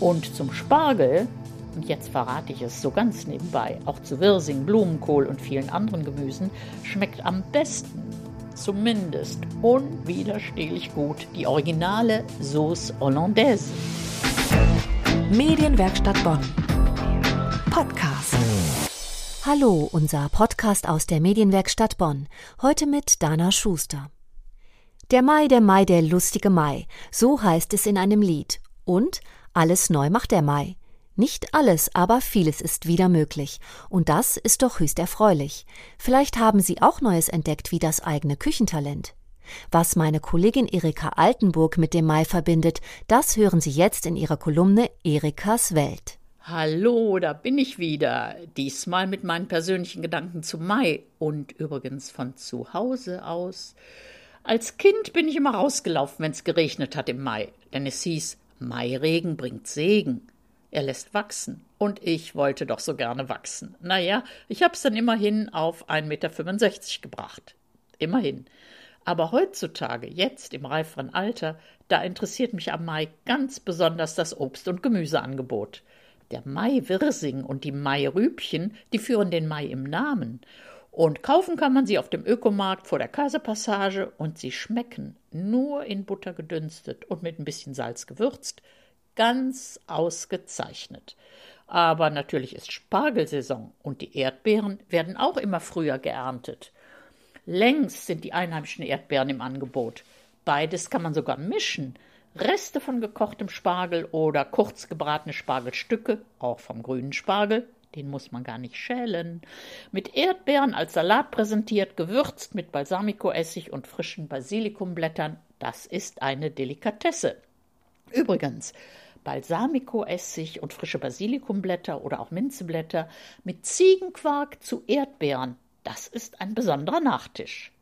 Und zum Spargel, und jetzt verrate ich es so ganz nebenbei, auch zu Wirsing, Blumenkohl und vielen anderen Gemüsen, schmeckt am besten, zumindest unwiderstehlich gut, die originale Sauce Hollandaise. Medienwerkstatt Bonn. Podcast. Hallo, unser Podcast aus der Medienwerkstatt Bonn. Heute mit Dana Schuster. Der Mai, der Mai, der lustige Mai. So heißt es in einem Lied. Und alles neu macht der Mai. Nicht alles, aber vieles ist wieder möglich. Und das ist doch höchst erfreulich. Vielleicht haben Sie auch Neues entdeckt wie das eigene Küchentalent. Was meine Kollegin Erika Altenburg mit dem Mai verbindet, das hören Sie jetzt in ihrer Kolumne Erikas Welt. Hallo, da bin ich wieder. Diesmal mit meinen persönlichen Gedanken zum Mai und übrigens von zu Hause aus. Als Kind bin ich immer rausgelaufen, wenn es geregnet hat im Mai, denn es hieß, Mairegen bringt Segen. Er lässt wachsen. Und ich wollte doch so gerne wachsen. Naja, ich hab's dann immerhin auf 1,65 Meter gebracht. Immerhin. Aber heutzutage, jetzt im reiferen Alter, da interessiert mich am Mai ganz besonders das Obst- und Gemüseangebot. Der Mai-Wirsing und die Mai-Rübchen, die führen den Mai im Namen. Und kaufen kann man sie auf dem Ökomarkt vor der Kaiserpassage und sie schmecken nur in Butter gedünstet und mit ein bisschen Salz gewürzt. Ganz ausgezeichnet. Aber natürlich ist Spargelsaison und die Erdbeeren werden auch immer früher geerntet. Längst sind die einheimischen Erdbeeren im Angebot. Beides kann man sogar mischen. Reste von gekochtem Spargel oder kurz gebratene Spargelstücke, auch vom grünen Spargel, den muss man gar nicht schälen, mit Erdbeeren als Salat präsentiert, gewürzt mit Balsamicoessig und frischen Basilikumblättern, das ist eine Delikatesse. Übrigens, Balsamicoessig und frische Basilikumblätter oder auch Minzeblätter mit Ziegenquark zu Erdbeeren, das ist ein besonderer Nachtisch.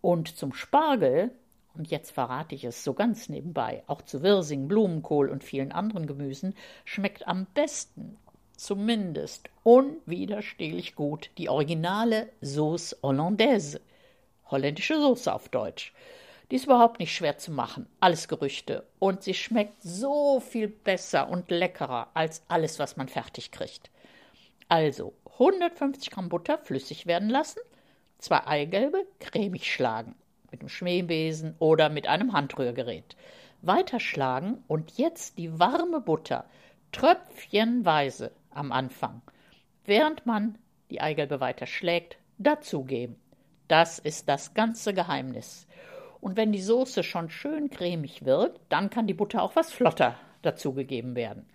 Und zum Spargel, und jetzt verrate ich es so ganz nebenbei, auch zu Wirsing, Blumenkohl und vielen anderen Gemüsen, schmeckt am besten zumindest unwiderstehlich gut die originale Sauce Hollandaise. Holländische Soße auf Deutsch. Die ist überhaupt nicht schwer zu machen, alles Gerüchte. Und sie schmeckt so viel besser und leckerer als alles, was man fertig kriegt. Also 150 Gramm Butter flüssig werden lassen, zwei Eigelbe cremig schlagen, mit dem Schmähbesen oder mit einem Handrührgerät. Weiterschlagen und jetzt die warme Butter tröpfchenweise am Anfang, während man die Eigelbe weiter schlägt, dazugeben. Das ist das ganze Geheimnis. Und wenn die Soße schon schön cremig wird, dann kann die Butter auch was flotter dazugegeben werden.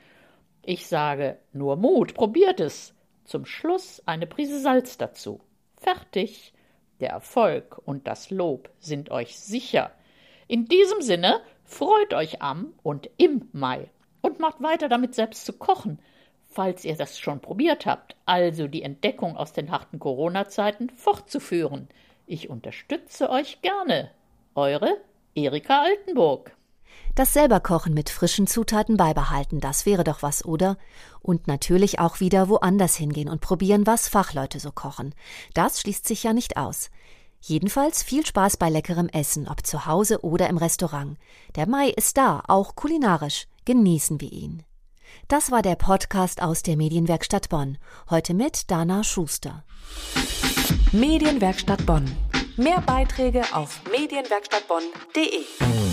Ich sage nur Mut, probiert es. Zum Schluss eine Prise Salz dazu. Fertig. Der Erfolg und das Lob sind euch sicher. In diesem Sinne freut euch am und im Mai und macht weiter damit selbst zu kochen falls ihr das schon probiert habt, also die Entdeckung aus den harten Corona-Zeiten fortzuführen. Ich unterstütze euch gerne. Eure Erika Altenburg. Das selber Kochen mit frischen Zutaten beibehalten, das wäre doch was, oder? Und natürlich auch wieder woanders hingehen und probieren, was Fachleute so kochen. Das schließt sich ja nicht aus. Jedenfalls viel Spaß bei leckerem Essen, ob zu Hause oder im Restaurant. Der Mai ist da, auch kulinarisch. Genießen wir ihn. Das war der Podcast aus der Medienwerkstatt Bonn. Heute mit Dana Schuster. Medienwerkstatt Bonn. Mehr Beiträge auf medienwerkstattbonn.de.